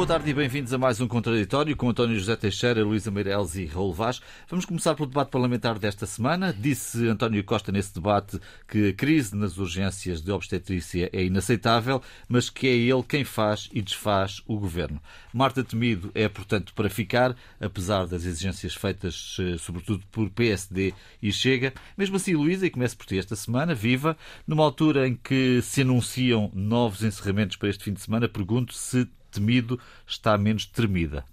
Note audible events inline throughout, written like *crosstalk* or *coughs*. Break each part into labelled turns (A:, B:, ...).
A: Boa tarde e bem-vindos a mais um Contraditório com António José Teixeira, Luísa Meireles e Raul Vaz. Vamos começar pelo debate parlamentar desta semana. Disse António Costa nesse debate que a crise nas urgências de obstetrícia é inaceitável, mas que é ele quem faz e desfaz o governo. Marta Temido é, portanto, para ficar, apesar das exigências feitas eh, sobretudo por PSD e Chega. Mesmo assim, Luísa, e começo por ti esta semana, viva, numa altura em que se anunciam novos encerramentos para este fim de semana, pergunto se temido está menos tremida.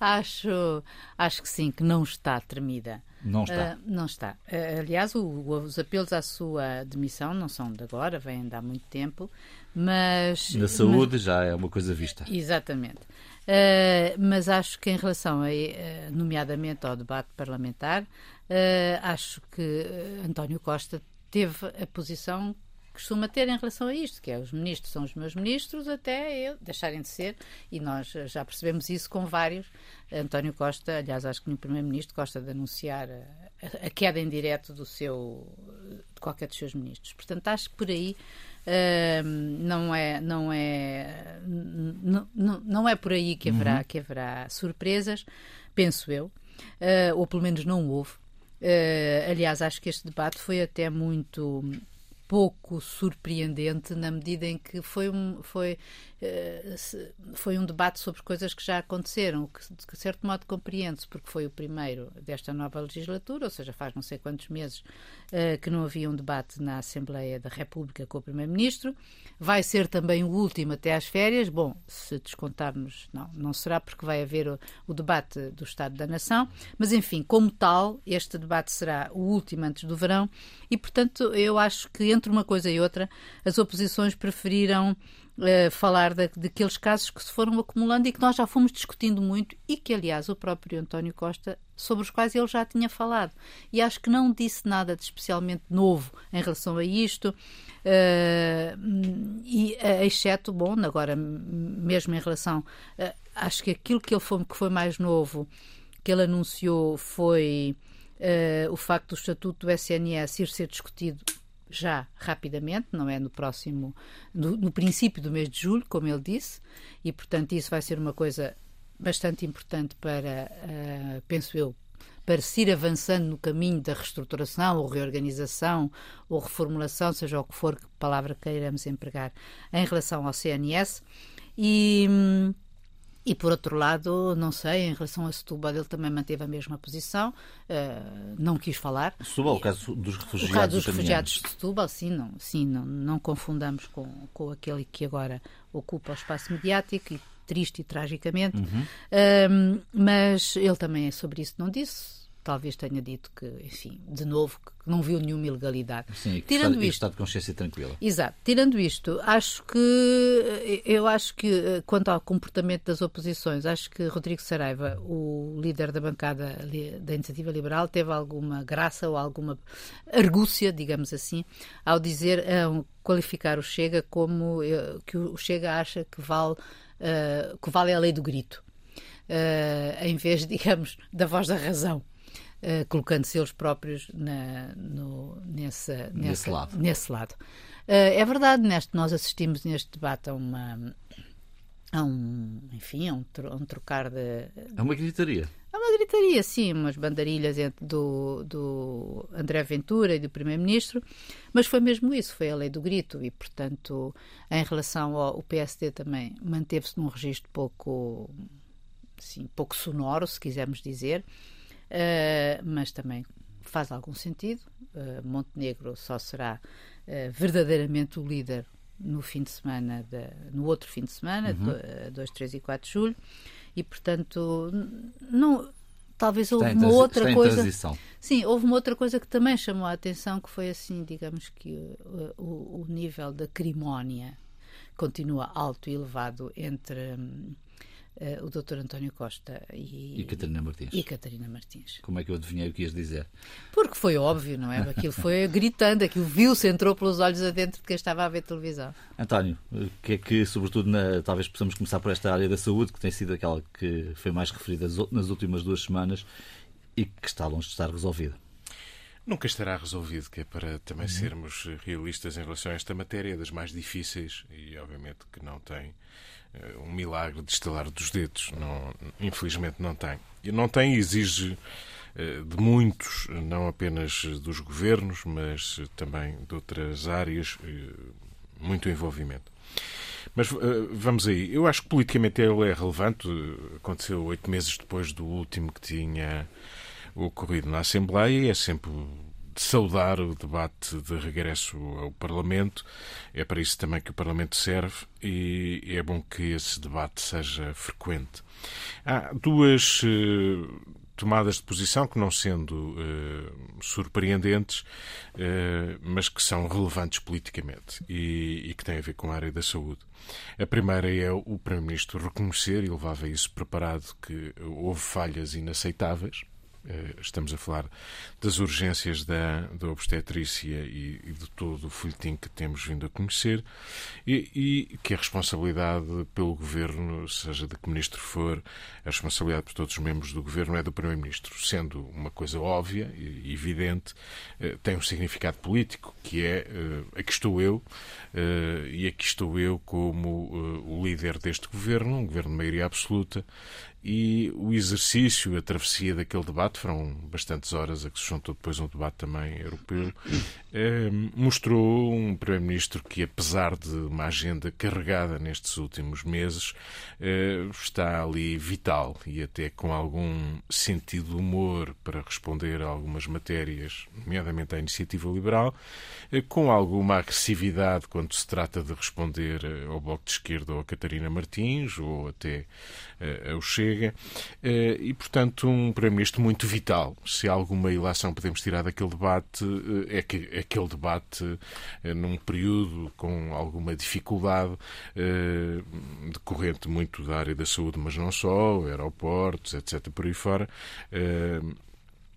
B: acho, acho que sim, que não está tremida.
A: Não está. Uh,
B: não está. Uh, aliás, o, os apelos à sua demissão não são de agora, vêm de há muito tempo, mas.
A: Na saúde mas, já é uma coisa vista.
B: Exatamente. Uh, mas acho que em relação, a, nomeadamente ao debate parlamentar, acho que António Costa teve a posição costuma ter em relação a isto, que é os ministros são os meus ministros até eu deixarem de ser, e nós já percebemos isso com vários. António Costa, aliás, acho que o primeiro-ministro gosta de anunciar a, a, queda em direto do seu, de qualquer dos seus ministros. Portanto, acho que por aí uh, não é, não é, não, não, é por aí que haverá, uhum. que haverá surpresas, penso eu, uh, ou pelo menos não houve. Uh, aliás, acho que este debate foi até muito pouco surpreendente na medida em que foi foi, foi um debate sobre coisas que já aconteceram, que de certo modo compreende-se, porque foi o primeiro desta nova legislatura, ou seja, faz não sei quantos meses eh, que não havia um debate na Assembleia da República com o Primeiro-Ministro. Vai ser também o último até às férias. Bom, se descontarmos, não, não será porque vai haver o, o debate do Estado da Nação, mas enfim, como tal, este debate será o último antes do verão e, portanto, eu acho que entre uma coisa e outra, as oposições preferiram uh, falar daqueles casos que se foram acumulando e que nós já fomos discutindo muito e que, aliás, o próprio António Costa, sobre os quais ele já tinha falado. E acho que não disse nada de especialmente novo em relação a isto, uh, e, uh, exceto, bom, agora mesmo em relação. acho que aquilo que, ele foi, que foi mais novo que ele anunciou foi o facto do estatuto do SNS ir ser discutido já rapidamente, não é no próximo, no, no, princípio do mês de julho, como ele disse, e portanto isso vai ser uma coisa bastante importante para, uh, penso eu, para se ir avançando no caminho da reestruturação ou reorganização ou reformulação, seja o que for que palavra queiramos empregar, em relação ao CNS. E. Hum, e por outro lado, não sei, em relação a Setúbal, ele também manteve a mesma posição, uh, não quis falar.
A: Setúbal, o caso dos refugiados.
B: O caso dos refugiados de Setúbal, sim, não, sim, não, não confundamos com, com aquele que agora ocupa o espaço mediático e triste e tragicamente. Uhum. Uh, mas ele também sobre isso não disse talvez tenha dito que, enfim, de novo, que não viu nenhuma ilegalidade.
A: Sim, Tirando está, isto, está de consciência tranquila.
B: Exato. Tirando isto, acho que eu acho que eh, quanto ao comportamento das oposições, acho que Rodrigo Saraiva, o líder da bancada da Iniciativa Liberal, teve alguma graça ou alguma argúcia, digamos assim, ao dizer, ao qualificar o Chega como eh, que o Chega acha que vale, que vale a lei do grito. Uh, em vez, *laughs* digamos, da voz da razão. Uh, colocando-se eles próprios na, no, nessa,
A: nesse lado.
B: Nesse lado. Uh, é verdade, neste, nós assistimos neste debate a uma. A um, enfim, a um, a um trocar de.
A: É uma gritaria.
B: É uma gritaria, sim, umas bandarilhas entre do, do André Ventura e do Primeiro-Ministro, mas foi mesmo isso, foi a lei do grito e, portanto, em relação ao o PSD também manteve-se num registro pouco, sim, pouco sonoro, se quisermos dizer, uh, mas também faz algum sentido. Uh, Montenegro só será uh, verdadeiramente o líder no fim de semana, de, no outro fim de semana, uhum. 2, 3 e 4 de julho, e portanto, não, talvez houve uma outra coisa. Sim, houve uma outra coisa que também chamou a atenção, que foi assim, digamos que o, o, o nível da crimónia continua alto e elevado entre. Hum, uh, o Dr. António Costa e,
A: e Catarina Martins.
B: E Catarina Martins.
A: Como é que eu adivinhei o que ias dizer?
B: Porque foi óbvio, não é? Aquilo foi *laughs* gritando, aquilo viu-se, entrou pelos olhos adentro de quem estava a ver televisão.
A: António, o que é que, sobretudo, na, talvez possamos começar por esta área da saúde, que tem sido aquela que foi mais referida nas últimas duas semanas e que está longe de estar resolvida?
C: Nunca estará resolvido, que é para também uhum. sermos realistas em relação a esta matéria, das mais difíceis e, obviamente, que não tem um milagre de estalar dos dedos. Não, infelizmente, não tem. E não tem exige uh, de muitos, não apenas dos governos, mas também de outras áreas, uh, muito envolvimento. Mas vamos aí. Eu acho que politicamente ele é relevante. Aconteceu oito meses depois do último que tinha ocorrido na Assembleia e é sempre de saudar o debate de regresso ao Parlamento. É para isso também que o Parlamento serve e é bom que esse debate seja frequente. Há duas uh, tomadas de posição que, não sendo uh, surpreendentes, uh, mas que são relevantes politicamente e, e, que têm a ver com a área da saúde. A primeira é o Primeiro-Ministro reconhecer, e levava isso preparado, que houve falhas inaceitáveis eh, estamos a falar das urgências da, da obstetrícia e, e, de todo o folhetim que temos vindo a conhecer e, e, que a responsabilidade pelo governo, seja de que ministro for, a responsabilidade por todos os membros do governo é do primeiro-ministro, sendo uma coisa óbvia e evidente, eh, tem um significado político, que é eh, aqui estou eu e aqui estou eu como o líder deste governo, um governo de maioria absoluta, e o exercício, a travessia daquele debate, foram bastantes horas a que se juntou depois um debate também europeu, eh, mostrou um Primeiro-Ministro que, apesar de uma agenda carregada nestes últimos meses, eh, está ali vital e até com algum sentido de humor para responder a algumas matérias, nomeadamente à iniciativa liberal, eh, com alguma agressividade quando se trata de responder eh, ao Bloco de Esquerda ou a Catarina Martins ou até eh, ao Chega. E, portanto, um Primeiro-Ministro muito vital. Se alguma ilação podemos tirar daquele debate, é que aquele debate, num período com alguma dificuldade, decorrente muito da área da saúde, mas não só, aeroportos, etc., por aí fora,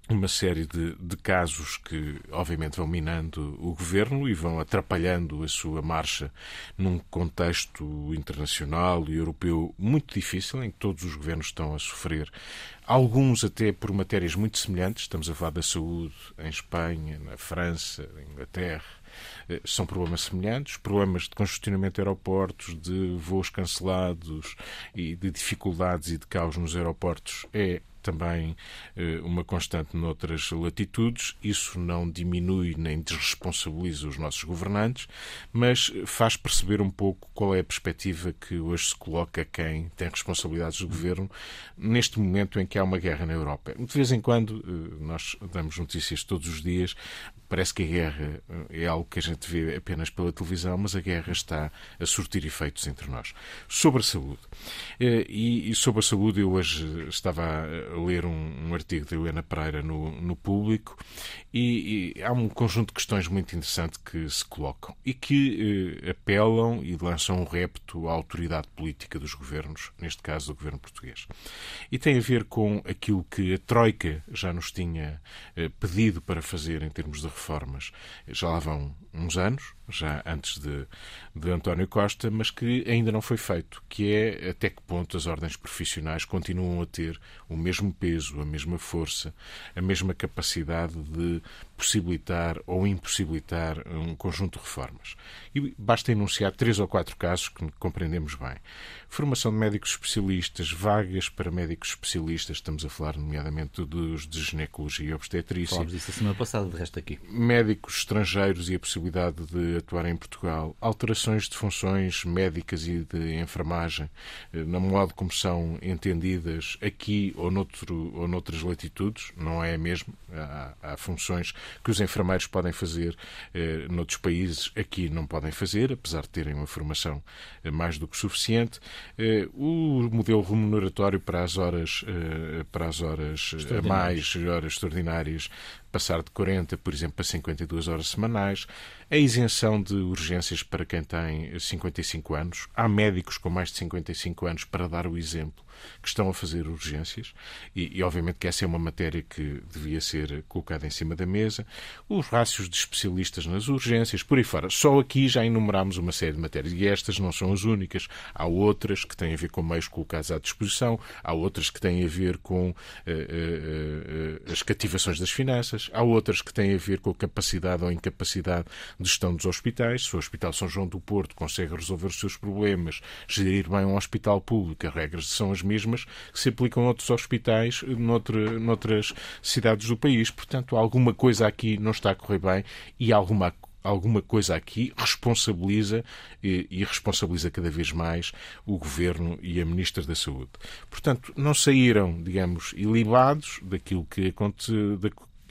C: uma série de, de, casos que, obviamente, vão minando o governo e vão atrapalhando a sua marcha num contexto internacional e europeu muito difícil, em que todos os governos estão a sofrer, alguns até por matérias muito semelhantes. Estamos a falar da saúde em Espanha, na França, na Inglaterra. Eh, são problemas semelhantes, problemas de congestionamento de aeroportos, de voos cancelados e de dificuldades e de caos nos aeroportos é também eh, uma constante noutras latitudes. Isso não diminui nem desresponsabiliza os nossos governantes, mas faz perceber um pouco qual é a perspectiva que hoje se coloca quem tem responsabilidades do governo neste momento em que há uma guerra na Europa. De vez em quando, eh, nós damos notícias todos os dias, parece que a guerra eh, é algo que a gente vê apenas pela televisão, mas a guerra está a surtir efeitos entre nós. Sobre a saúde. E sobre a saúde, eu hoje estava a ler um, artigo de Helena Pereira no, no Público e, e, há um conjunto de questões muito interessante que se colocam e que eh, apelam e lançam um repto à autoridade política dos governos, neste caso do governo português. E tem a ver com aquilo que a Troika já nos tinha eh, pedido para fazer em termos de reformas. Já lá vão uns anos, já antes de, de António Costa, mas que ainda não foi feito, que é até que ponto as ordens profissionais continuam a ter o mesmo peso, a mesma força, a mesma capacidade de possibilitar ou impossibilitar um conjunto de reformas. E basta enunciar três ou quatro casos que compreendemos bem. Formação de médicos especialistas, vagas para médicos especialistas, estamos a falar nomeadamente dos de ginecologia e obstetrícia.
A: Falámos disso a semana passada, de resto aqui.
C: Médicos estrangeiros e a possibilidade de atuar em Portugal. Alterações de funções médicas e de enfermagem, eh, na modo como são entendidas aqui ou, noutro, ou noutras latitudes, não é mesmo? Há, há funções que os enfermeiros podem fazer eh, noutros países, aqui não podem fazer, apesar de terem uma formação eh, mais do que suficiente. Eh, o modelo remuneratório para as horas, eh, para as horas a mais, horas extraordinárias, passar de 40, por exemplo, para 52 horas semanais, a isenção de urgências para quem tem 55 anos. Há médicos com mais de 55 anos, para dar o exemplo, que estão a fazer urgências e, e, obviamente que essa é uma matéria que devia ser colocada em cima da mesa. Os rácios de especialistas nas urgências, por aí fora. Só aqui já enumerámos uma série de matérias e estas não são as únicas. Há outras que têm a ver com meios colocados à disposição, há outras que têm a ver com uh, uh, uh, as cativações das finanças, há outras que têm a ver com a capacidade ou incapacidade de gestão dos hospitais. Se o Hospital São João do Porto consegue resolver os seus problemas, gerir bem um hospital público, as regras são as mesmas que se aplicam a outros hospitais noutra, noutras cidades do país. Portanto, alguma coisa aqui não está a correr bem e alguma alguma coisa aqui responsabiliza e, responsabiliza cada vez mais o Governo e a Ministra da Saúde. Portanto, não saíram, digamos, ilibados daquilo que aconteceu,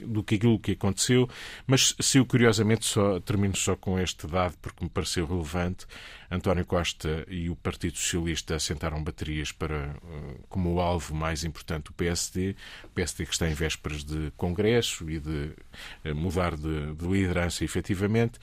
C: do que aquilo que aconteceu, mas se eu curiosamente só termino só com este dado porque me pareceu relevante. António Costa e o Partido Socialista assentaram baterias para eh, como o alvo mais importante o PSD, o PSD que está em vésperas de congresso e de eh, mudar de, de liderança efetivamente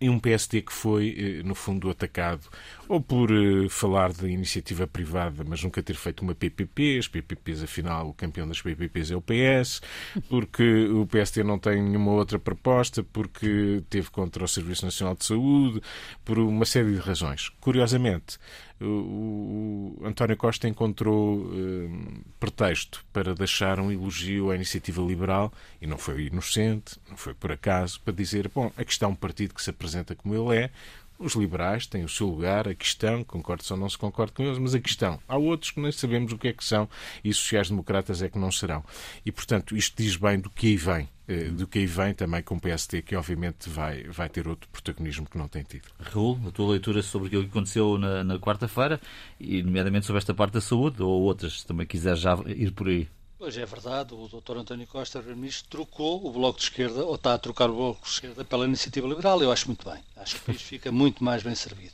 C: e um PSD que foi, eh, no fundo, atacado ou por uh, falar de iniciativa privada, mas nunca ter feito uma PPP, as PPPs, afinal, o campeão das PPPs é o PS, porque o PSD não tem nenhuma outra proposta, porque teve contra o Serviço Nacional de Saúde, por uma série de razões. Curiosamente, o, o António Costa encontrou uh, pretexto para deixar um elogio à iniciativa liberal, e não foi inocente, não foi por acaso, para dizer, bom, aqui está um partido que se apresenta como ele é, os liberais têm o seu lugar, a questão, concordo ou não se concorda com eles, mas a questão. Há outros que nem sabemos o que é que são e sociais-democratas é que não serão. E, portanto, isto diz bem do que aí vem. Eh, do que aí vem também com o PST, que obviamente vai, vai ter outro protagonismo que não tem tido.
A: Raul, a tua leitura sobre aquilo que aconteceu na, na quarta-feira, e nomeadamente sobre esta parte da saúde, ou outras, se também quiser já ir por aí.
D: Pois é verdade, o Dr. António Costa, Primeiro-Ministro, trocou o Bloco de Esquerda, ou está a trocar o Bloco de Esquerda pela Iniciativa Liberal. Eu acho muito bem. Acho que o país fica muito mais bem servido.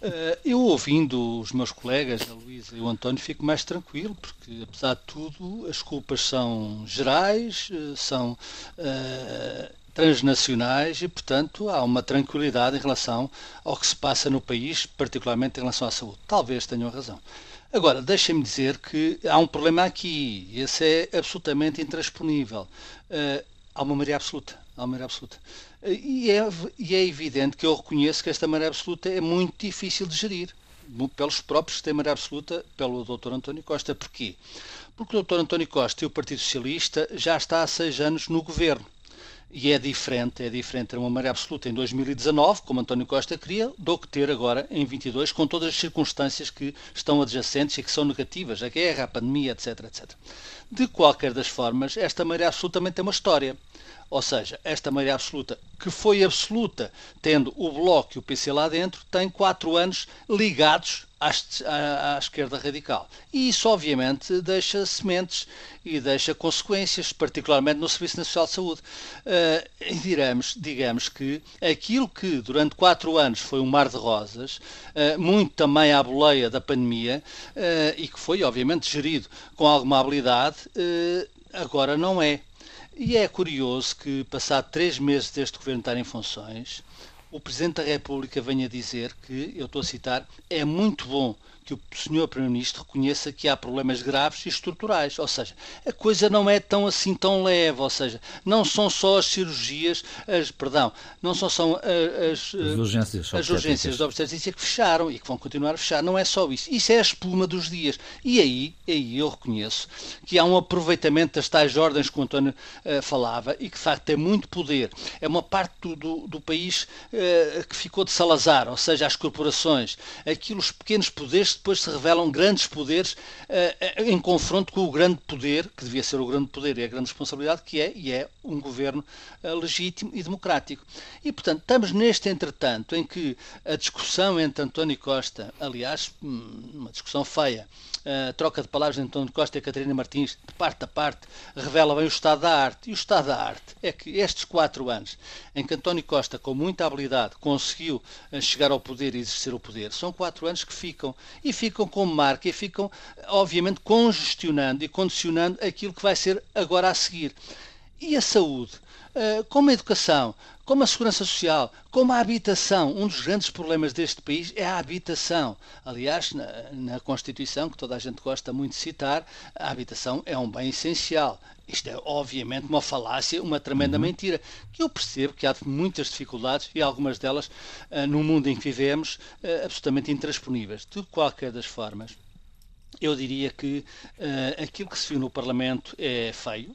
D: Eh, eu, ouvindo os meus colegas, a Luísa e o António, fico mais tranquilo, porque, apesar de tudo, as culpas são gerais, eh, são uh, transnacionais e, portanto, há uma tranquilidade em relação ao que se passa no país, particularmente em relação à saúde. Talvez tenham razão. Agora, deixem-me dizer que há um problema aqui, esse é absolutamente intransponível. Uh, há uma maioria absoluta. Há uma maioria absoluta. E, é, e é evidente que eu reconheço que esta maioria absoluta é muito difícil de gerir pelos próprios que têm maioria absoluta, pelo Dr. António Costa. Porquê? Porque o Dr. António Costa e o Partido Socialista já está há seis anos no governo. E é diferente, é diferente ter uma maré absoluta em 2019, como António Costa queria, do que ter agora em 22, com todas as circunstâncias que estão adjacentes e que são negativas, a guerra, a pandemia, etc, etc. De qualquer das formas, esta maré absolutamente tem uma história. Ou seja, esta maioria absoluta, que foi absoluta, tendo o Bloco e o PC lá dentro, tem quatro anos ligados à, à, esquerda radical. E isso, obviamente, deixa sementes e deixa consequências, particularmente no Serviço Nacional de Saúde. Uh, e diremos, digamos que aquilo que durante quatro anos foi um mar de rosas, uh, muito também à boleia da pandemia, uh, e que foi, obviamente, gerido com alguma habilidade, agora não é. E é curioso que, passado três meses deste governo estar em funções, o Presidente da República venha dizer que, eu estou a citar, é muito bom que o Sr. Primeiro-Ministro reconheça que há problemas graves e estruturais. Ou seja, a coisa não é tão assim tão leve. Ou seja, não são só as cirurgias, as, perdão, não são só as,
A: as urgências,
D: as urgências de obstetrícia que fecharam e que vão continuar a fechar. Não é só isso. Isso é a espuma dos dias. E aí, aí eu reconheço que há um aproveitamento das tais ordens que o António uh, falava e que de facto tem muito poder. É uma parte do, do, do país uh, que ficou de Salazar, ou seja, as corporações, aquilo, os pequenos poderes depois se revelam grandes poderes uh, em confronto com o grande poder, que devia ser o grande poder e a grande responsabilidade, que é, e é um governo uh, legítimo e democrático. E, portanto, estamos neste entretanto em que a discussão entre António Costa, aliás, hum, uma discussão feia, a troca de palavras entre António Costa e Catarina Martins, de parte a parte, revela bem o estado da arte. E o estado da arte é que estes quatro anos em que António Costa, com muita habilidade, conseguiu chegar ao poder e exercer o poder, são quatro anos que ficam ficam como marca e ficam, obviamente, congestionando e condicionando aquilo que vai ser agora a seguir. E a saúde? Uh, como a educação, como a segurança social, como a habitação. Um dos grandes problemas deste país é a habitação. Aliás, na, na, Constituição, que toda a gente gosta muito de citar, a habitação é um bem essencial. Isto é, obviamente, uma falácia, uma tremenda uhum. mentira, que eu percebo que há muitas dificuldades e algumas delas, uh, no mundo em que vivemos, uh, absolutamente intransponíveis. De qualquer das formas, eu diria que uh, aquilo que se viu no Parlamento é feio,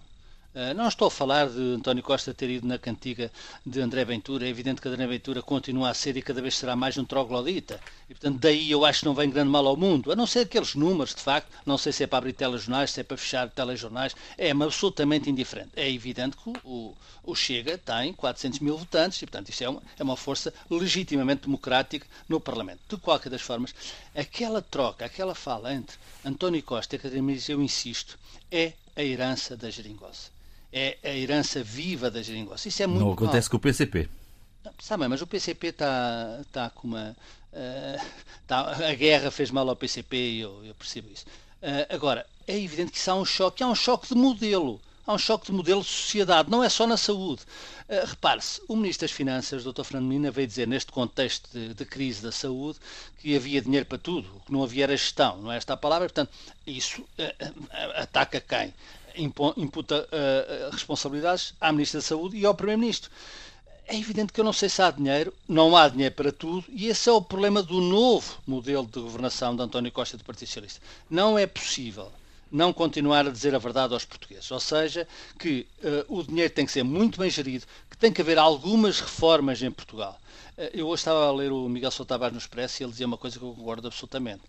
D: não estou a falar de António Costa ter ido na cantiga de André Ventura. É evidente que André Ventura continua a ser e cada vez será mais um troglodita. E, portanto, daí eu acho que não vem grande mal ao mundo. A não ser aqueles números, de facto. Não sei se é para abrir telejornais, se é para fechar telejornais. É-me absolutamente indiferente. É evidente que o, o Chega tem 400 mil votantes e, portanto, isto é uma, é uma força legitimamente democrática no Parlamento. De qualquer das formas, aquela troca, aquela fala entre António Costa e Academias, eu insisto, é a herança da geringosa é a herança viva da geringonça. Isso é muito
A: Não acontece
D: mal.
A: com o PCP.
D: Sabe, mas o PCP está tá com uma. Uh, tá, a guerra fez mal ao PCP e eu, eu percebo isso. Uh, agora, é evidente que isso há um choque, há um choque de modelo. Há um choque de modelo de sociedade, não é só na saúde. Uh, Repare-se, o Ministro das Finanças, Dr. Fernando Menina, veio dizer neste contexto de, de, crise da saúde que havia dinheiro para tudo, o que não havia era gestão, não é esta a palavra, portanto, isso uh, ataca quem? Imputa uh, responsabilidades à Ministra da Saúde e ao Primeiro-Ministro. É evidente que eu não sei se há dinheiro, não há dinheiro para tudo, e esse é o problema do novo modelo de governação de António Costa do Partido Socialista. Não é possível não continuar a dizer a verdade aos portugueses. Ou seja, que uh, o dinheiro tem que ser muito bem gerido, que tem que haver algumas reformas em Portugal. Uh, eu hoje estava a ler o Miguel Sousa Tavares no Expresso e ele dizia uma coisa que eu concordo absolutamente.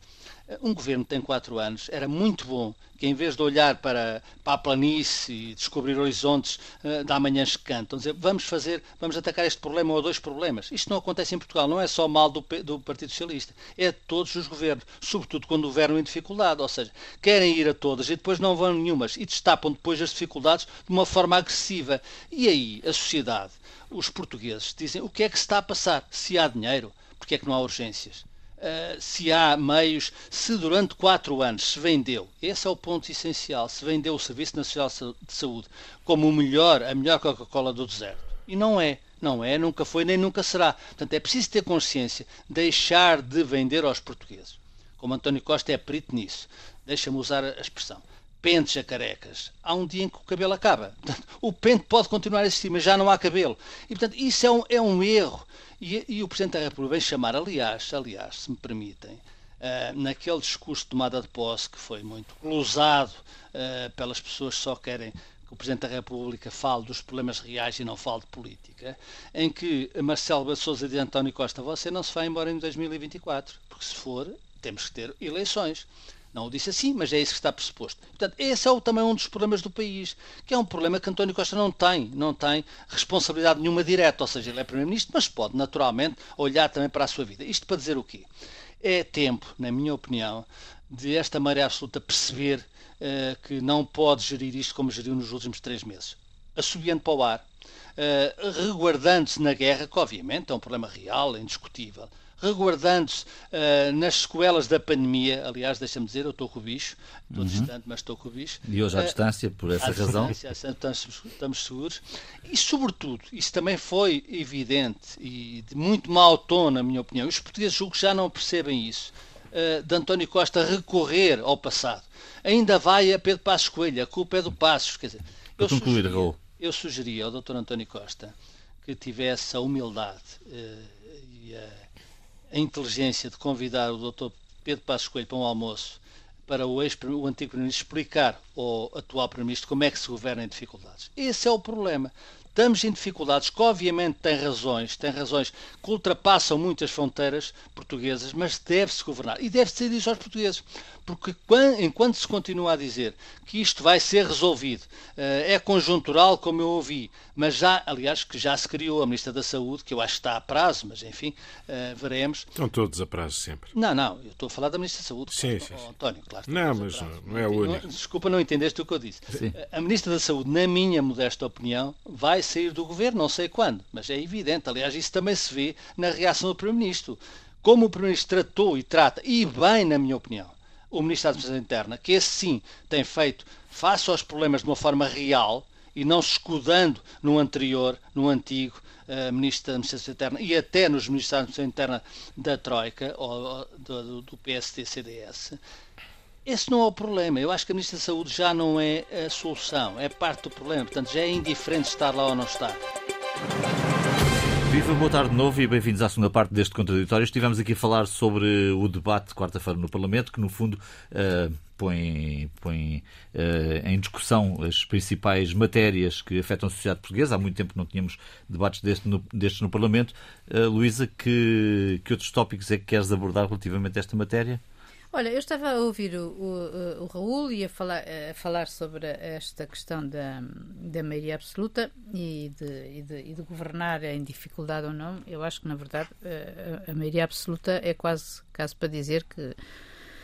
D: Um governo que tem quatro anos era muito bom que, em vez de olhar para, para a planície e descobrir horizontes uh, da manhã que cantam, dizer vamos fazer, vamos atacar este problema ou dois problemas. Isto não acontece em Portugal, não é só mal do, do Partido Socialista, é de todos os governos, sobretudo quando governam em dificuldade, ou seja, querem ir a todas e depois não vão nenhumas e destapam depois as dificuldades de uma forma agressiva. E aí a sociedade, os portugueses, dizem o que é que se está a passar? Se há dinheiro, porque é que não há urgências? Uh, se há meios, se durante quatro anos se vendeu, esse é o ponto essencial, se vendeu o Serviço Nacional de Saúde como o melhor, a melhor Coca-Cola do deserto. E não é, não é, nunca foi nem nunca será. Portanto, é preciso ter consciência, deixar de vender aos portugueses. Como António Costa é perito nisso, deixa-me usar a expressão. Pentes a carecas. Há um dia em que o cabelo acaba. Portanto, o pente pode continuar a existir, mas já não há cabelo. E, portanto, isso é um, é um erro. E, e o Presidente da República vem chamar, aliás, aliás, se me permitem, Uh, naquele discurso de tomada de posse que foi muito glosado uh, pelas pessoas que só querem que o Presidente da República fale dos problemas reais e não fale de política, em que Marcelo Bassouza diz António Costa, você não se vai embora em 2024, porque se for, temos que ter eleições. Não o disse assim, mas é isso que está pressuposto. Portanto, esse é o, também um dos problemas do país, que é um problema que António Costa não tem, não tem responsabilidade nenhuma direta, ou seja, ele é Primeiro-Ministro, mas pode naturalmente olhar também para a sua vida. Isto para dizer o quê? É tempo, na minha opinião, de esta maré absoluta perceber uh, que não pode gerir isto como geriu nos últimos três meses. Assobiando para o ar, uh, reguardando-se na guerra, que obviamente é um problema real, indiscutível, reguardando-se uh, nas sequelas da pandemia. Aliás, deixa-me dizer, eu estou com o bicho, estou uhum. distante, mas estou com o bicho.
A: E hoje à uh, distância, por essa razão.
D: Estamos, estamos seguros. E, sobretudo, isso também foi evidente e de muito mau tom, na minha opinião. Os portugueses julgo que já não percebem isso. Uh, de António Costa recorrer ao passado. Ainda vai a Pedro Passos Coelho, a culpa é do Passos. Quer dizer,
A: eu, concluir, sugeria,
D: eu sugeria ao Dr. António Costa que tivesse a humildade uh, e a a inteligência de convidar o Dr. Pedro Passos Coelho para um almoço para o, ex, o antigo Primeiro-Ministro explicar ao atual Primeiro-Ministro como é que se governa em dificuldades. Esse é o problema. Estamos em dificuldades que obviamente têm razões, têm razões que ultrapassam muitas fronteiras portuguesas, mas deve-se governar. E deve-se dizer isso aos portugueses. Porque enquanto se continua a dizer que isto vai ser resolvido, eh, é conjuntural, como eu ouvi, mas já, aliás, que já se criou a Ministra da Saúde, que eu acho que está a prazo, mas enfim, eh, veremos.
C: Estão todos a prazo sempre.
D: Não, não, eu estou a falar da Ministra da Saúde.
C: Sim, sim.
D: Oh, António, claro.
C: Não, mas não é o único.
D: Desculpa, não entendeste o que eu disse. Sim. A Ministra da Saúde, na minha modesta opinião, vai sair do governo, não sei quando, mas é evidente. Aliás, isso também se vê na reação do Primeiro-Ministro. Como o Primeiro-Ministro tratou e trata, e bem, na minha opinião, o Ministro da Administração Interna, que esse sim tem feito face aos problemas de uma forma real, e não se escudando no anterior, no antigo uh, Ministro da Administração Interna e até nos Ministros da Administração Interna da Troika, ou, do, do PSD-CDS, esse não é o problema. Eu acho que a Ministra da Saúde já não é a solução, é parte do problema. Portanto, já é indiferente estar lá ou não estar.
A: Viva, boa tarde de novo e bem-vindos à segunda parte deste contraditório. Estivemos aqui a falar sobre o debate de quarta-feira no Parlamento, que no fundo uh, põe, põe uh, em discussão as principais matérias que afetam a sociedade portuguesa. Há muito tempo que não tínhamos debates deste no, destes no Parlamento. Uh, Luísa, que, que outros tópicos é que queres abordar relativamente a esta matéria?
B: Olha, eu estava a ouvir o, o, o Raul e a falar, a falar sobre esta questão da, da maioria absoluta e de, e, de, e de governar em dificuldade ou não. Eu acho que, na verdade, a, a maioria absoluta é quase caso para dizer que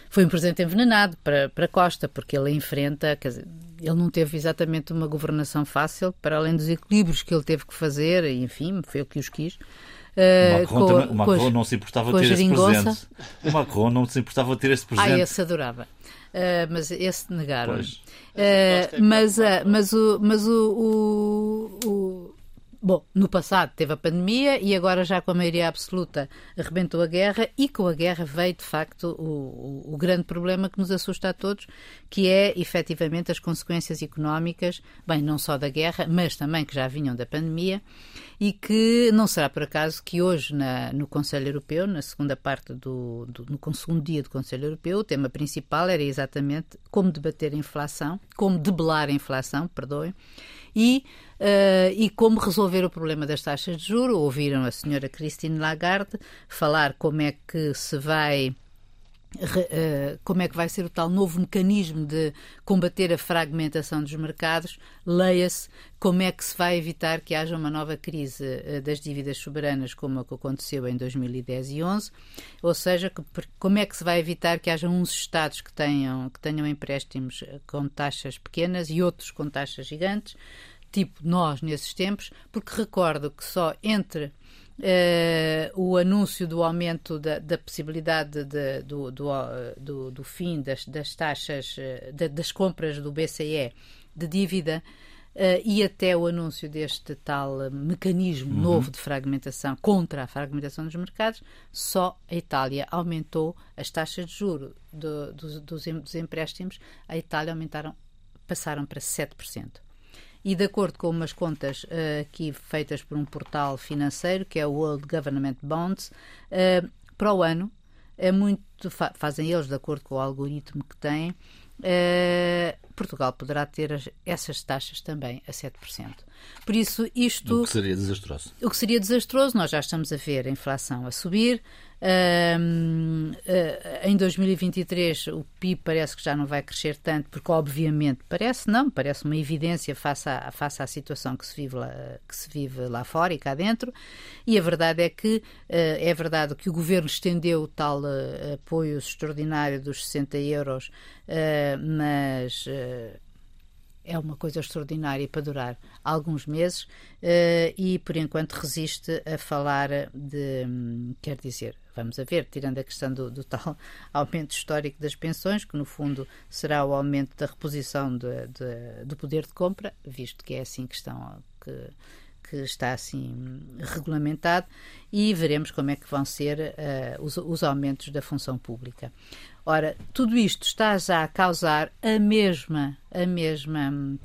B: foi um presidente envenenado para, para Costa, porque ele enfrenta, quer dizer, ele não teve exatamente uma governação fácil, para além dos equilíbrios que ele teve que fazer, enfim, foi o que os quis.
A: Uh, o Macron, também, o Macron não se importava ter esse presente. O Macron não se importava ter esse presente.
B: Ah, esse adorava. Uh, mas esse negaram. Uh, mas, uh, mas, o, mas o, o, o, Bom, no passado teve a pandemia e agora já com a maioria absoluta arrebentou a guerra e com a guerra veio de facto o, o, o, grande problema que nos assusta a todos, que é efetivamente as consequências económicas, bem, não só da guerra, mas também que já vinham da pandemia e que não será por acaso que hoje na, no Conselho Europeu, na segunda parte do, do no segundo dia do Conselho Europeu, o tema principal era exatamente como debater a inflação, como debelar a inflação, perdoem, e Uh, e como resolver o problema das taxas de juro. Ouviram a senhora Christine Lagarde falar como é que se vai eh, como é que vai ser o tal novo mecanismo de combater a fragmentação dos mercados, leia-se como é que se vai evitar que haja uma nova crise eh, das dívidas soberanas, como a que aconteceu em 2010 e 11, ou seja, como é que se vai evitar que haja uns Estados que tenham, que tenham empréstimos com taxas pequenas e outros com taxas gigantes, tipo nós nesses tempos, porque recordo que só entre Uh, o anúncio do aumento da, da possibilidade de, do, do, do, do, fim das, das taxas, eh, de, das compras do BCE de dívida uh, e até o anúncio deste tal mecanismo uhum. novo de fragmentação contra a fragmentação dos mercados, só a Itália aumentou as taxas de juro do, dos, dos empréstimos, a Itália aumentaram, passaram para 7% e de acordo com umas contas uh, aqui feitas por um portal financeiro, que é o World Government Bonds, uh, para o ano, é muito fa fazem eles de acordo com o algoritmo que têm, uh, Portugal poderá ter as, essas taxas também a 7%. Por isso, isto.
A: O que seria desastroso.
B: O que seria desastroso, nós já estamos a ver a inflação a subir, Uh, uh, em 2023 o PIB parece que já não vai crescer tanto, porque obviamente parece não, parece uma evidência face à, face à situação que se, vive lá, que se vive lá fora e cá dentro. E a verdade é que uh, é verdade que o governo estendeu o tal apoio extraordinário dos 60 euros, mas é uma coisa extraordinária para durar alguns meses uh, e, por enquanto, resiste a falar de. Quer dizer, vamos a ver, tirando a questão do, do, tal *laughs* aumento histórico das pensões, que no fundo será o aumento da reposição de, de, do poder de compra, visto que é assim que estão. Que, que está assim regulamentado e veremos como é que vão ser uh, os, os, aumentos da função pública. Ora, tudo isto está já a causar a mesma, a mesma,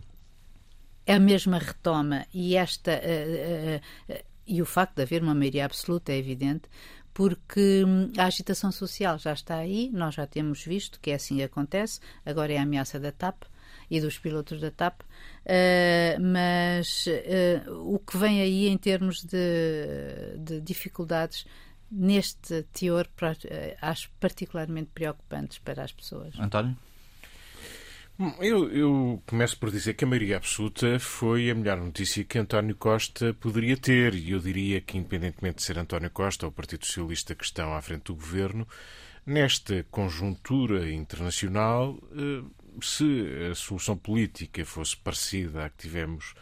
B: a mesma retoma e esta uh, uh, e o facto de haver uma maioria absoluta é evidente, porque hum, a agitação social já está aí, nós já temos visto que é assim que acontece, agora é a ameaça da TAP e dos pilotos da TAP, uh, mas uh, o que vem aí em termos de, de dificuldades neste teor uh, acho particularmente preocupantes para as pessoas.
A: António?
C: Eu, eu, começo por dizer que a maioria absoluta foi a melhor notícia que António Costa poderia ter. E eu diria que, independentemente de ser António Costa ou o Partido Socialista que estão à frente do governo, nesta conjuntura internacional, se a solução política fosse parecida à que tivemos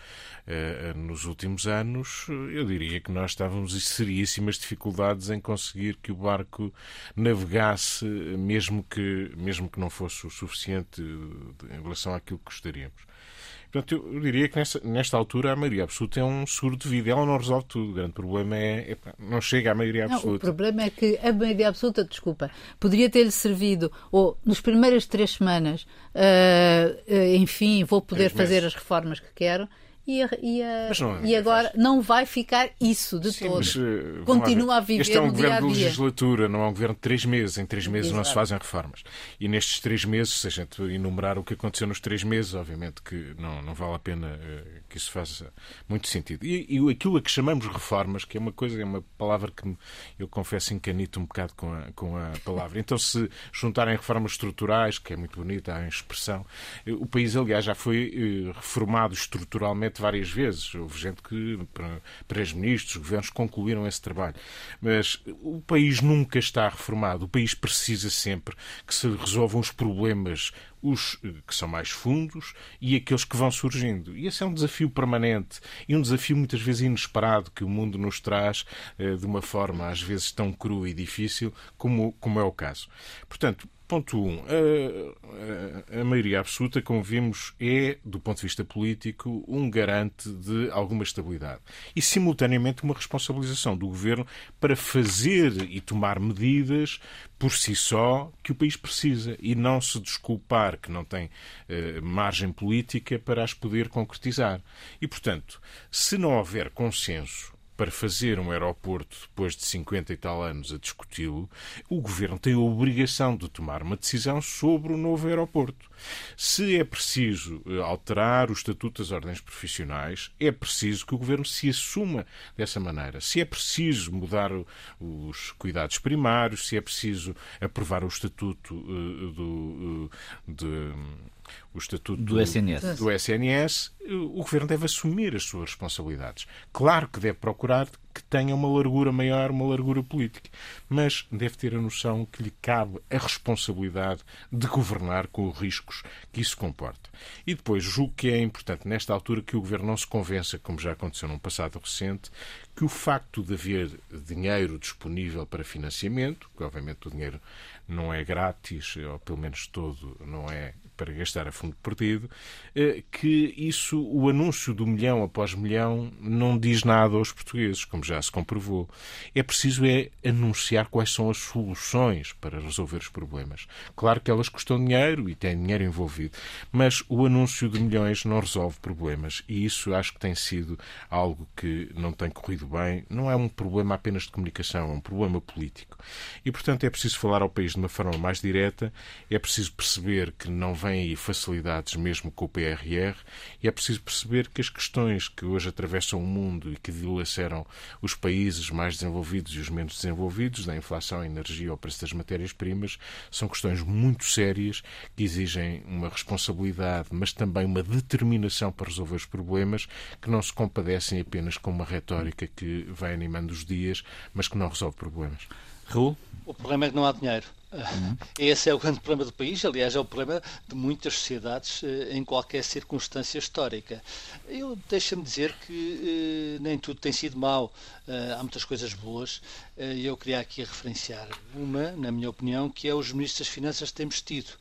C: nos últimos anos, eu diria que nós estávamos em seríssimas dificuldades em conseguir que o barco navegasse, mesmo que, mesmo que não fosse o suficiente em relação àquilo que gostaríamos. Portanto, eu diria que nesta, nesta altura a maioria absoluta é um seguro de vida. Ela não resolve tudo. O grande problema é, é não chega à maioria absoluta. Não,
B: o problema é que a maioria absoluta, desculpa, poderia ter-lhe servido, ou nas primeiras três semanas, uh, uh, enfim, vou poder fazer as reformas que quero e, a, e, a, não, e agora não vai ficar isso de Sim, todo. Mas, uh, Continua a viver
C: Este é um
B: no
C: governo
B: dia -dia.
C: de legislatura, não é um governo de três meses. Em três meses Exato. não se fazem reformas. E nestes três meses, se a gente enumerar o que aconteceu nos três meses, obviamente que não, não vale a pena uh, que isso faça muito sentido. E, e aquilo a que chamamos reformas, que é uma coisa, é uma palavra que eu confesso encanito um bocado com a, com a palavra. Então, se juntarem reformas estruturais, que é muito bonita a expressão, eh, o país, aliás, já foi reformado estruturalmente várias vezes. Houve gente que, pré-ministros, governos, concluíram esse trabalho. Mas o país nunca está reformado. O país precisa sempre que se resolvam os problemas os eh, que são mais fundos e aqueles que vão surgindo. E esse é um desafio permanente e um desafio muitas vezes inesperado que o mundo nos traz eh, de uma forma às vezes tão crua e difícil como, como é o caso. Portanto, Ponto 1. Um, a, a, maioria absoluta, como vimos, é, do ponto de vista político, um garante de alguma estabilidade. E, simultaneamente, uma responsabilização do governo para fazer e tomar medidas por si só que o país precisa e não se desculpar que não tem eh, margem política para as poder concretizar. E, portanto, se não houver consenso para fazer um aeroporto depois de 50 e tal anos a discuti-lo, o governo tem a obrigação de tomar uma decisão sobre o novo aeroporto. Se é preciso eh, alterar o estatuto das ordens profissionais, é preciso que o governo se assuma dessa maneira. Se é preciso mudar os cuidados primários, se é preciso aprovar o estatuto uh, do, uh, de o estatuto
A: do, do SNS.
C: do SNS, o governo deve assumir as suas responsabilidades. Claro que deve procurar que tenha uma largura maior, uma largura política, mas deve ter a noção que lhe cabe a responsabilidade de governar com os riscos que isso comporta. E depois, julgo que é importante, nesta altura, que o governo não se convença, como já aconteceu num passado recente, que o facto de haver dinheiro disponível para financiamento, que obviamente o dinheiro não é grátis, ou pelo menos todo não é para gastar a fundo perdido, eh, que isso, o anúncio do milhão após milhão, não diz nada aos portugueses, como já se comprovou. É preciso é anunciar quais são as soluções para resolver os problemas. Claro que elas custam dinheiro e têm dinheiro envolvido, mas o anúncio de milhões não resolve problemas e isso acho que tem sido algo que não tem corrido bem. Não é um problema apenas de comunicação, é um problema político. E, portanto, é preciso falar ao país de uma forma mais direta, é preciso perceber que não vem aí facilidades mesmo com o PRR e é preciso perceber que as questões que hoje atravessam o mundo e que dilaceram os países mais desenvolvidos e os menos desenvolvidos, da inflação, a energia ou preço das matérias-primas, são questões muito sérias que exigem uma responsabilidade, mas também uma determinação para resolver os problemas que não se compadecem apenas com uma retórica que vai animando os dias, mas que não resolve problemas.
A: Raul?
D: O problema é que não há dinheiro. Uhum. Esse é o grande problema do país, aliás, é o problema de muitas sociedades eh, em qualquer circunstância histórica. Eu deixa-me dizer que eh, nem tudo tem sido mau, eh, há muitas coisas boas. E eu queria aqui referenciar uma, na minha opinião, que é os ministros das Finanças que temos tido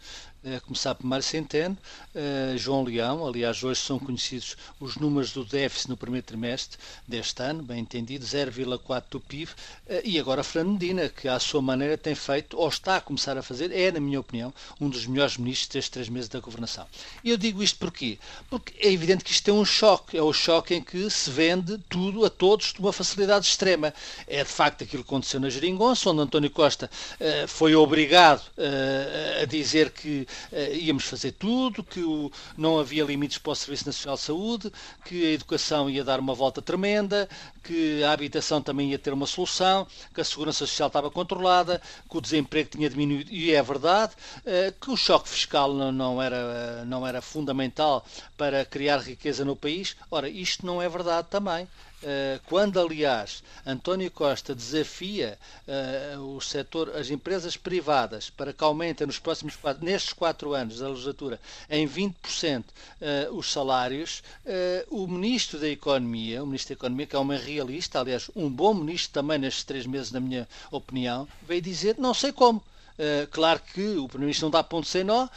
D: a começar por Mário Centeno, uh, João Leão, aliás, hoje são conhecidos os números do déficit no primeiro trimestre deste ano, bem entendido, 0,4 do PIB, uh, e agora Fernando Medina, que à sua maneira tem feito, ou está a começar a fazer, é, na minha opinião, um dos melhores ministros destes três meses da governação. E eu digo isto porquê? Porque é evidente que isto é um choque, é o choque em que se vende tudo a todos de uma facilidade extrema. É de facto aquilo que aconteceu na Geringonça, onde António Costa uh, foi obrigado a dizer que íamos fazer tudo, que o, não havia limites para o Serviço Nacional de Saúde, que a educação ia dar uma volta tremenda, que a habitação também ia ter uma solução, que a segurança social estava controlada, que o desemprego tinha diminuído, e é verdade, uh, que o choque fiscal não, não, era, não era fundamental para criar riqueza no país. Ora, isto não é verdade também. Eh, quando, aliás, António Costa desafia uh, o setor, as empresas privadas para que aumentem nos próximos quatro, nestes quatro anos da legislatura em 20% uh, eh, os salários, o Ministro da Economia, o Ministro da Economia, que é um realista, aliás, um bom ministro também nestes três meses, na minha opinião, veio dizer, não sei como, Uh, claro que o Primeiro-Ministro não dá ponto sem nó, uh,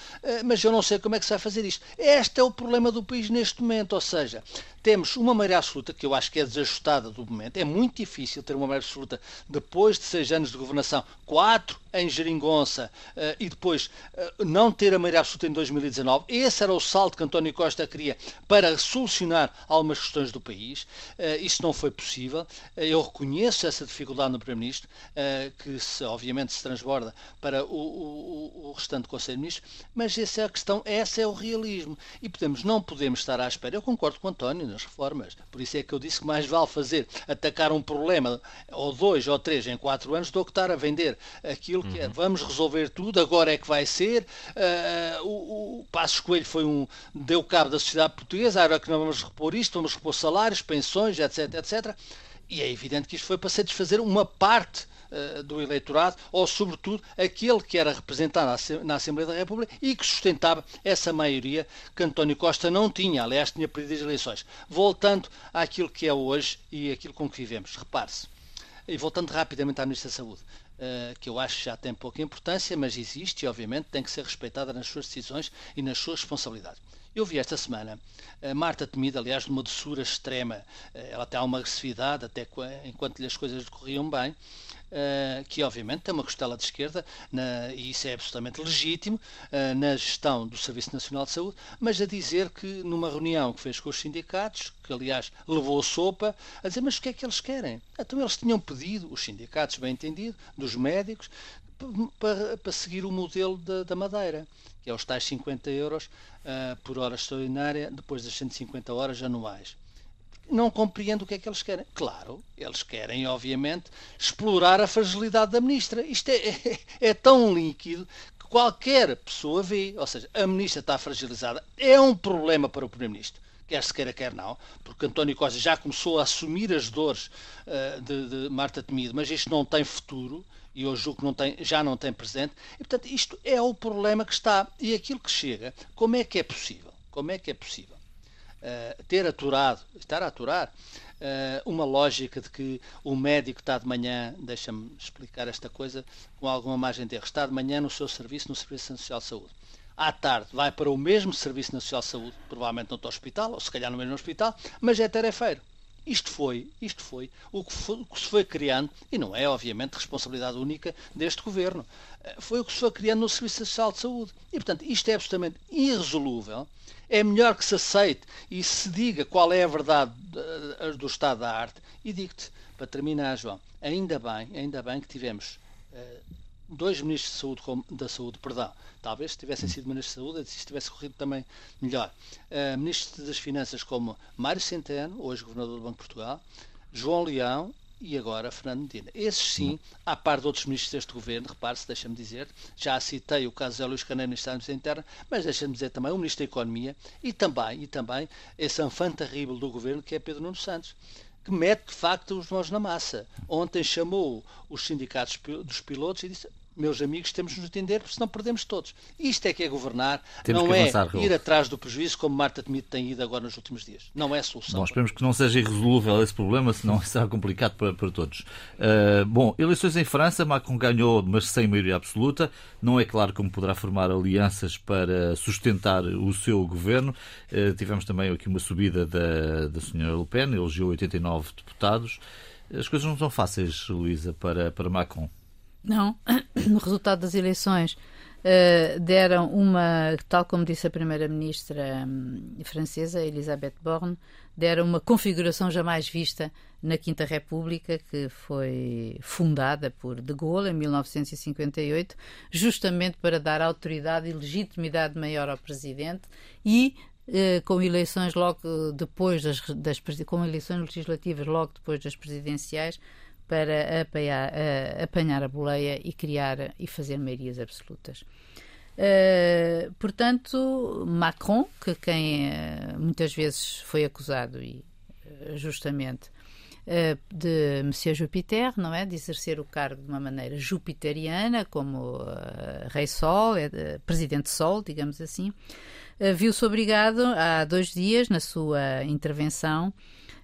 D: mas eu não sei como é que se vai fazer isto. Este é o problema do país neste momento, ou seja, temos uma maioria absoluta que eu acho que é desajustada do momento. É muito difícil ter uma maioria absoluta depois de seis anos de governação, quatro em Geringonça uh, e depois uh, não ter a maioria absoluta em 2019. Esse era o salto que António Costa queria para solucionar algumas questões do país. Uh, isso não foi possível. eu reconheço essa dificuldade no Primeiro-Ministro, que se, obviamente se transborda para o, o, o restante Conselho de Ministros, mas essa é a questão, esse é o realismo. E podemos, não podemos estar à espera. Eu concordo com António nas reformas. Por isso é que eu disse que mais vale fazer atacar um problema, ou dois ou três em quatro anos, do que estar a vender aquilo que é, uhum. vamos resolver tudo, agora é que vai ser. Uh, o, o Passos Coelho foi um, deu cabo da sociedade portuguesa, agora que não vamos repor isto, vamos repor salários, pensões, etc, etc. E é evidente que isto foi para satisfazer uma parte uh, do eleitorado, ou sobretudo aquele que era representado na Assembleia da República e que sustentava essa maioria que António Costa não tinha, aliás, tinha perdido as eleições. Voltando àquilo que é hoje e aquilo com que vivemos. Repare-se, e voltando rapidamente à Ministra da Saúde, uh, que eu acho que já tem pouca importância, mas existe e, obviamente, tem que ser respeitada nas suas decisões e nas suas responsabilidades. Eu vi esta semana a Marta Temido, aliás, numa doçura extrema, eh, ela tem uma agressividade até enquanto lhe as coisas decorriam bem, que obviamente tem uma costela de esquerda, na, e isso é absolutamente legítimo, uh, na gestão do Serviço Nacional de Saúde, mas a dizer que numa reunião que fez com os sindicatos, que aliás levou sopa, a dizer, mas o que é que eles querem? Então eles tinham pedido, os sindicatos, bem entendido, dos médicos, para, para seguir o modelo da, da Madeira, que é os tais 50 euros uh, por hora extraordinária, depois das 150 horas anuais. Não compreendo o que é que eles querem. Claro, eles querem, obviamente, explorar a fragilidade da ministra. Isto é, é, é tão líquido que qualquer pessoa vê. Ou seja, a ministra está fragilizada. É um problema para o primeiro-ministro quer se queira, quer não, porque António Costa já começou a assumir as dores uh, de, de, Marta Temido, mas isto não tem futuro e eu julgo que não tem, já não tem presente. E, portanto, isto é o problema que está. E aquilo que chega, como é que é possível? Como é que é possível uh, ter aturado, estar a aturar uh, uma lógica de que o médico está de manhã, deixa-me explicar esta coisa com alguma margem de erro, está de manhã no seu serviço, no Serviço Nacional de Saúde. À tarde vai para o mesmo Serviço Nacional de Saúde, provavelmente no hospital, ou se calhar no mesmo hospital, mas é tarefeiro. Isto foi, isto foi o que, foi o que, se foi criando, e não é, obviamente, responsabilidade única deste governo, eh, foi o que se foi criando no Serviço Nacional de Saúde. E, portanto, isto é absolutamente irresolúvel. É melhor que se aceite e se diga qual é a verdade eh, do estado da arte. E digo-te, para terminar, João, ainda bem, ainda bem que tivemos uh, dois ministros de saúde, da saúde, perdão, talvez se tivessem sido ministros de saúde, se tivesse corrido também melhor. Uh, ministros das Finanças como Mário Centeno, hoje governador do Banco de Portugal, João Leão e agora Fernando Medina. Esses sim, à par de outros ministros deste governo, repare-se, deixa-me dizer, já citei o caso de José Luís Caneiro, da Administração Interna, mas deixa-me dizer também o Ministro da Economia e também, e também esse enfant terrível do governo que é Pedro Nuno Santos que mete de facto os mãos na massa. Ontem chamou os sindicatos dos pilotos e disse meus amigos, temos de nos entender, porque senão perdemos todos. Isto é que é governar, temos não é avançar, ir atrás do prejuízo, como Marta Temido tem ido agora nos últimos dias. Não é solução.
A: Bom, esperemos que não seja irresolúvel esse problema, senão *laughs* será complicado para, para todos. Uh, bom, eleições em França, Macron ganhou, mas sem maioria absoluta. Não é claro como poderá formar alianças para sustentar o seu governo. Uh, tivemos também aqui uma subida da, da senhora Le Pen, elegeu 89 deputados. As coisas não são fáceis, Luísa, para, para Macron.
B: Não, *coughs* no resultado das eleições uh, deram uma, tal como disse a primeira-ministra um, francesa, Elisabeth Borne, deram uma configuração jamais vista na Quinta República, que foi fundada por De Gaulle em 1958, justamente para dar autoridade e legitimidade maior ao presidente e uh, com eleições logo depois das, das com eleições legislativas logo depois das presidenciais para apanhar, apanhar a boleia e criar e fazer maiorias absolutas. Uh, portanto, Macron, que quem uh, muitas vezes foi acusado e uh, justamente de Monsieur Jupiter, não é, de exercer o cargo de uma maneira jupiteriana, como Rei Sol, é, Presidente Sol, digamos assim, viu-se obrigado há dois dias, na sua intervenção,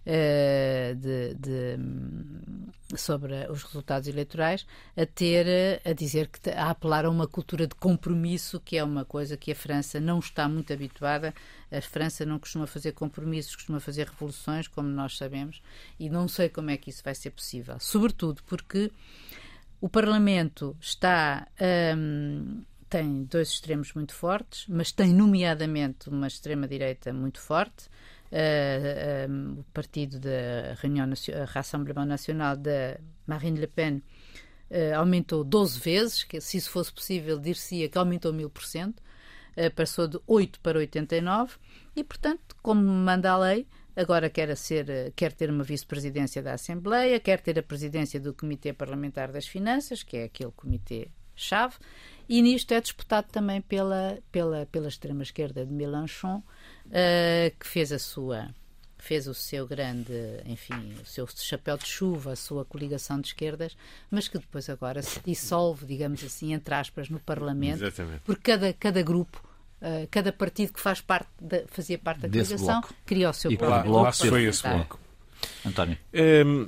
B: uh, de, de, sobre os resultados eleitorais, a ter a dizer que a apelar a uma cultura de compromisso, que é uma coisa que a França não está muito habituada. A França não costuma fazer compromissos, costuma fazer revoluções, como nós sabemos, e não sei como é que isso vai ser possível. Sobretudo porque o Parlamento está. Um, tem dois extremos muito fortes, mas tem, nomeadamente, uma extrema-direita muito forte. Uh, um, o partido da Reunião Rassemblement Nacional de Marine Le Pen uh, aumentou 12 vezes, que se isso fosse possível, dir-se-ia que aumentou 1000%, uh, passou de 8 para 89, e, portanto, como manda a lei, agora quer, ser, quer ter uma vice-presidência da Assembleia, quer ter a presidência do Comitê Parlamentar das Finanças, que é aquele comitê-chave, e nisto é disputado também pela, pela, pela extrema-esquerda de Mélenchon, uh, que fez a sua fez o seu grande, enfim, o seu chapéu de chuva, a sua coligação de esquerdas, mas que depois agora se dissolve, digamos assim, entre aspas, no Parlamento,
C: Exatamente.
B: porque cada, cada grupo Uh, cada partido que faz parte de, fazia parte da coligação cria o seu
A: e
B: próprio
A: bloco.
C: foi esse bloco.
A: António.
C: Um,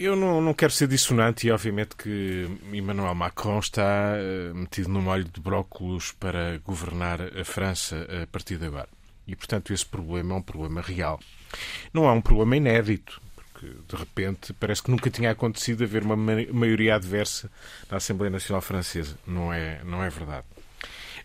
C: eu não, não, quero ser dissonante e obviamente que Emmanuel Macron está uh, metido no molho de brócolos para governar a França a partir de agora. E, portanto, esse problema é um problema real. Não é um problema inédito, porque, de repente, parece que nunca tinha acontecido haver uma maioria adversa na Assembleia Nacional Francesa. Não é, não é verdade.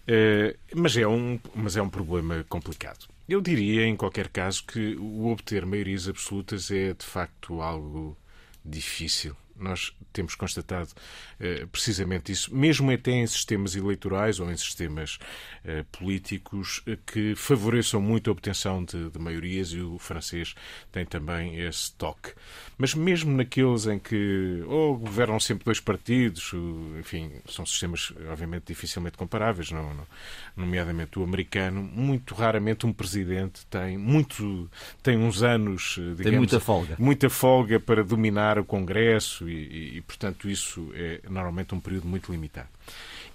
C: Uh, mas, é um, mas é um problema complicado. Eu diria, em qualquer caso, que o obter maiorias absolutas é, de facto, algo difícil nós temos constatado uh, precisamente isso, mesmo até em sistemas eleitorais ou em sistemas uh, políticos uh, que favoreçam muito a obtenção de, de, maiorias e o francês tem também esse toque. Mas mesmo naqueles em que ou governam sempre dois partidos, enfim, são sistemas obviamente dificilmente comparáveis, não, não, nomeadamente o americano, muito raramente um presidente tem muito tem uns anos, digamos,
A: tem muita folga,
C: muita folga para dominar o Congresso e, e, portanto, isso é normalmente um período muito limitado.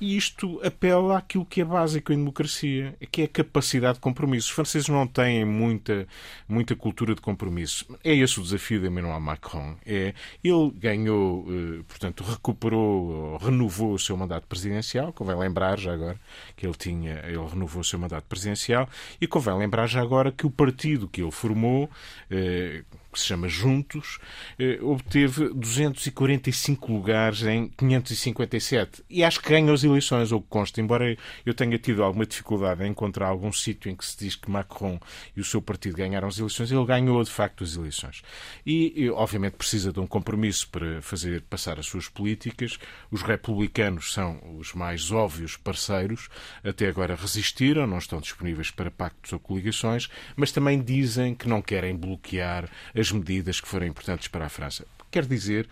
C: E isto apela àquilo que é básico em democracia, que é a capacidade de compromisso. Os franceses não têm muita, muita cultura de compromisso. É esse o desafio de Emmanuel Macron. É, ele ganhou, eh, portanto, recuperou, renovou o seu mandato presidencial, convém lembrar já agora que ele tinha, ele renovou o seu mandato presidencial, e convém lembrar já agora que o partido que ele formou, eh, que se chama Juntos, eh, obteve 245 lugares em 557. E acho que ganha as eleições, ou que consta, embora eu tenha tido alguma dificuldade em encontrar algum sítio em que se diz que Macron e o seu partido ganharam as eleições, ele ganhou de facto as eleições. E, obviamente, precisa de um compromisso para fazer passar as suas políticas. Os republicanos são os mais óbvios parceiros, até agora resistiram, não estão disponíveis para pactos ou coligações, mas também dizem que não querem bloquear as medidas que forem importantes para a França. Quer dizer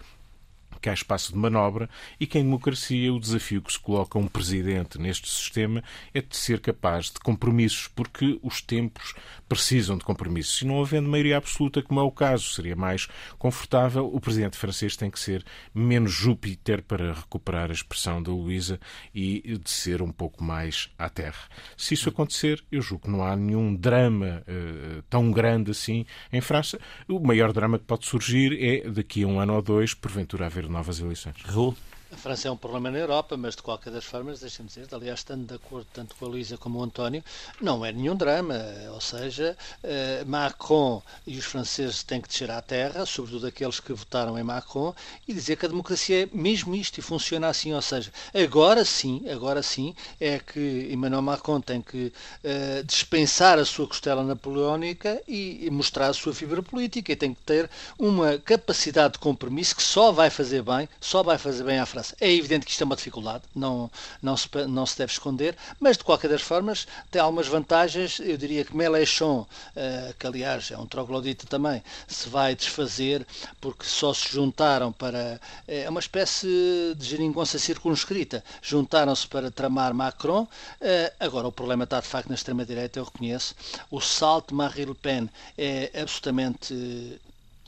C: que há espaço de manobra e que em democracia o desafio que se coloca a um presidente neste sistema é de ser capaz de compromissos, porque os tempos precisam de compromissos. E não havendo maioria absoluta, como é o caso, seria mais confortável, o presidente francês tem que ser menos Júpiter para recuperar a expressão da Luísa e de ser um pouco mais à terra. Se isso acontecer, eu julgo que não há nenhum drama uh, tão grande assim em França. O maior drama que pode surgir é daqui a um ano ou dois, porventura haver novas eleições.
A: Raul?
D: A França é um problema na Europa, mas de qualquer das formas, deixem-me dizer, aliás, estando de acordo tanto com a Luísa como o António, não é nenhum drama. Ou seja, eh, Macron e os franceses têm que descer à terra, sobretudo aqueles que votaram em Macron, e dizer que a democracia é mesmo isto e funciona assim. Ou seja, agora sim, agora sim, é que Emmanuel Macron tem que uh, dispensar a sua costela napoleónica e mostrar a sua fibra política e tem que ter uma capacidade de compromisso que só vai fazer bem, só vai fazer bem à França França. É evidente que isto é uma dificuldade, não, não, se, não se deve esconder, mas de qualquer das formas tem algumas vantagens. Eu diria que Mélenchon, uh, que aliás é um troglodita também, se vai desfazer porque só se juntaram para. É uma espécie de geringonça circunscrita. Juntaram-se para tramar Macron. Uh, agora, o problema está de facto na extrema-direita, eu reconheço. O salto Marie Le Pen é absolutamente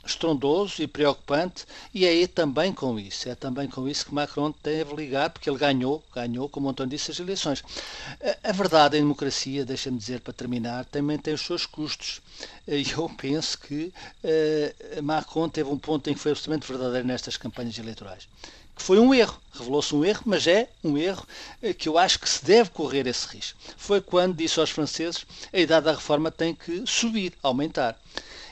D: estrondoso e preocupante e é também com isso, é também com isso que Macron deve ligar, porque ele ganhou, ganhou, como António disse, as eleições. A, a verdade, a democracia, deixa-me dizer para terminar, também tem os seus custos. E eu penso que uh, Macron teve um ponto em que foi absolutamente verdadeiro nestas campanhas eleitorais que foi um erro, revelou-se um erro, mas é um erro eh, que eu acho que se deve correr esse risco. Foi quando disse aos franceses a idade da reforma tem que subir, aumentar.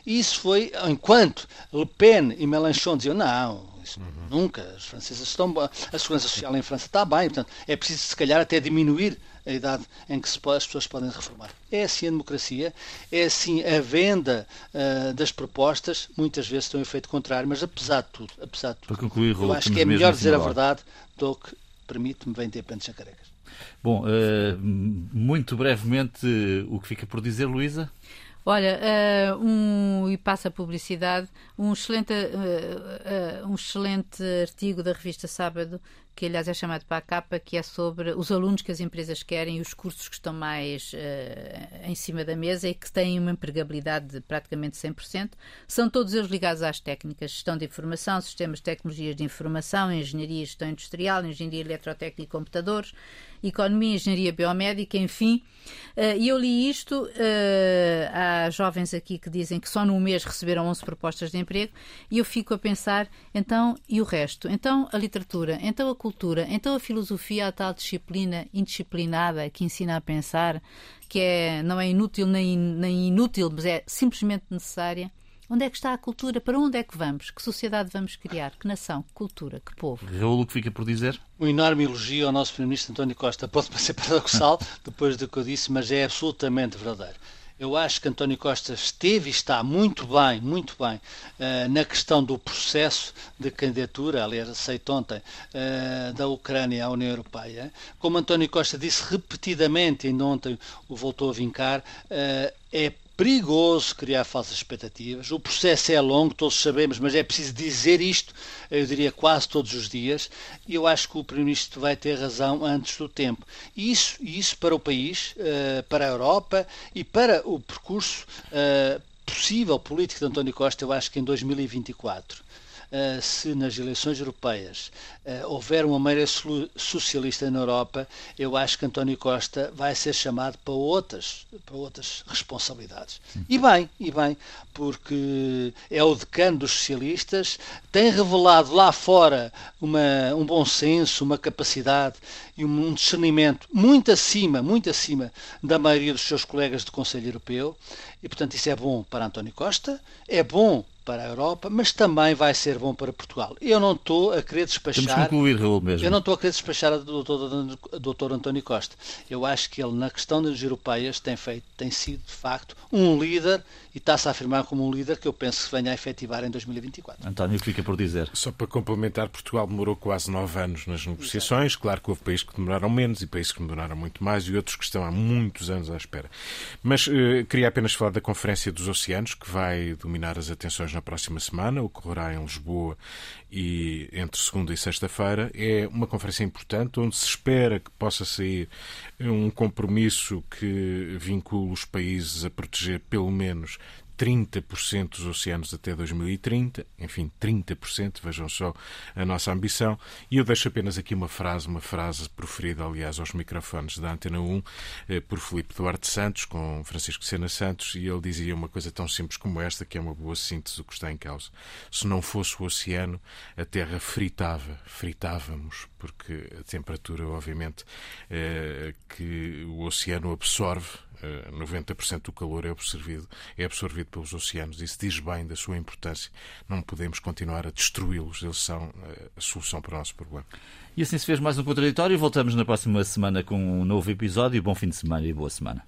D: E isso foi enquanto Le Pen e Mélenchon diziam não, isso, uhum. nunca, os franceses estão a segurança social em França está bem, portanto é preciso se calhar até diminuir a idade em que as pessoas podem reformar. É assim a democracia, é assim a venda uh, das propostas, muitas vezes tem um efeito contrário, mas apesar de tudo, apesar de tudo,
A: Para concluir,
D: eu acho que é melhor dizer a verdade do que permite-me vem ter pentes carecas.
A: Bom, uh, muito brevemente, o que fica por dizer, Luísa?
B: Olha, uh, um, e passa a publicidade, um excelente, uh, uh, um excelente artigo da revista Sábado, que aliás é chamado para a capa, que é sobre os alunos que as empresas querem e os cursos que estão mais em cima da mesa e que têm uma empregabilidade de praticamente 100%. São todos eles ligados às técnicas, gestão de informação, sistemas de tecnologias de informação, engenharia e gestão industrial, engenharia eletrotécnica e computadores, economia, engenharia biomédica, enfim. E eu li isto há jovens aqui que dizem que só num mês receberam 11 propostas de emprego e eu fico a pensar, então, e o resto? Então a literatura, então a cultura, então a filosofia, a tal disciplina indisciplinada que ensina a pensar, que é, não é inútil nem, nem inútil, mas é simplesmente necessária. Onde é que está a cultura? Para onde é que vamos? Que sociedade vamos criar? Que nação? Que cultura? Que povo?
A: Raul, o que fica por dizer?
D: Um enorme elogio ao nosso Primeiro-Ministro António Costa. Pode parecer *laughs* paradoxal depois do que eu disse, mas é absolutamente verdadeiro. Eu acho que António Costa esteve e está muito bem, muito bem, uh, na questão do processo de candidatura, aliás, aceito ontem, uh, da Ucrânia à União Europeia. Como António Costa disse repetidamente, e ontem o voltou a vincar, uh, é perigoso criar falsas expectativas. O processo é longo, todos sabemos, mas é preciso dizer isto, eu diria quase todos os dias, e eu acho que o Primeiro-Ministro vai ter razão antes do tempo. E isso, isso para o país, eh, para a Europa e para o percurso eh, possível político de António Costa, eu acho que em 2024 uh, se nas eleições europeias uh, houver uma maioria socialista na Europa, eu acho que António Costa vai ser chamado para outras, para outras responsabilidades. E bem, e bem, porque é o decano dos socialistas, tem revelado lá fora uma, um bom senso, uma capacidade e um discernimento muito acima, muito acima da maioria dos seus colegas do Conselho Europeu, e portanto isso é bom para António Costa, é bom para a Europa, mas também vai ser bom para Portugal. Eu não estou a querer despachar.
A: Temos que concluir, Raul, mesmo.
D: Eu não estou a querer despachar o doutor, doutor António Costa. Eu acho que ele, na questão das europeias, tem feito, tem sido, de facto, um líder está-se a afirmar como um líder que eu penso que venha a efetivar em 2024.
A: António, o que fica por dizer?
C: Só para complementar, Portugal demorou quase nove anos nas negociações. Exato. Claro que houve países que demoraram menos e países que demoraram muito mais e outros que estão há muitos anos à espera. Mas uh, queria apenas falar da Conferência dos Oceanos, que vai dominar as atenções na próxima semana, ocorrerá em Lisboa e entre segunda e sexta-feira. É uma conferência importante onde se espera que possa sair um compromisso que vincule os países a proteger pelo menos 30% dos oceanos até 2030, enfim, 30%, vejam só a nossa ambição. E eu deixo apenas aqui uma frase, uma frase proferida, aliás, aos microfones da Antena 1, eh, por Filipe Duarte Santos, com Francisco Sena Santos, e ele dizia uma coisa tão simples como esta, que é uma boa síntese do que está em causa. Se não fosse o oceano, a Terra fritava, fritávamos, porque a temperatura, obviamente, eh, que o oceano absorve 90% eh, do calor é absorvido, é absorvido pelos oceanos. Isso diz bem da sua importância. Não podemos continuar a destruí-los. Eles são eh, a solução para o nosso problema.
A: E assim se fez mais um contraditório. Voltamos na próxima semana com um novo episódio. Bom fim de semana e boa semana.